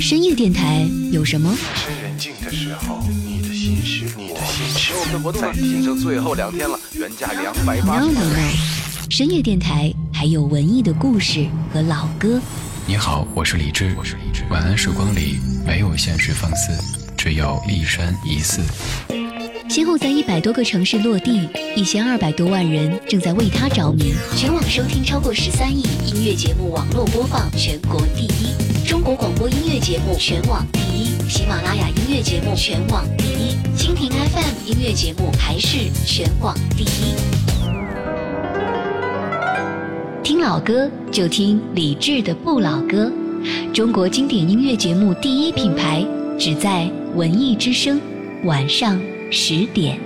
深夜电台有什么？趁人静的时候，你的心事，你的心事，我们的活动呢，仅剩最后两天了，原价两百八 No 十 No No，深夜电台还有文艺的故事和老歌。你好，我是李志。晚安时光里没有现实放肆，只有一生一世。先后在一百多个城市落地，一千二百多万人正在为他着迷。全网收听超过十三亿，音乐节目网络播放全国第一，中国广播音节目全网第一，喜马拉雅音乐节目全网第一，蜻蜓 FM 音乐节目还是全网第一。听老歌就听李志的不老歌，中国经典音乐节目第一品牌，只在文艺之声，晚上十点。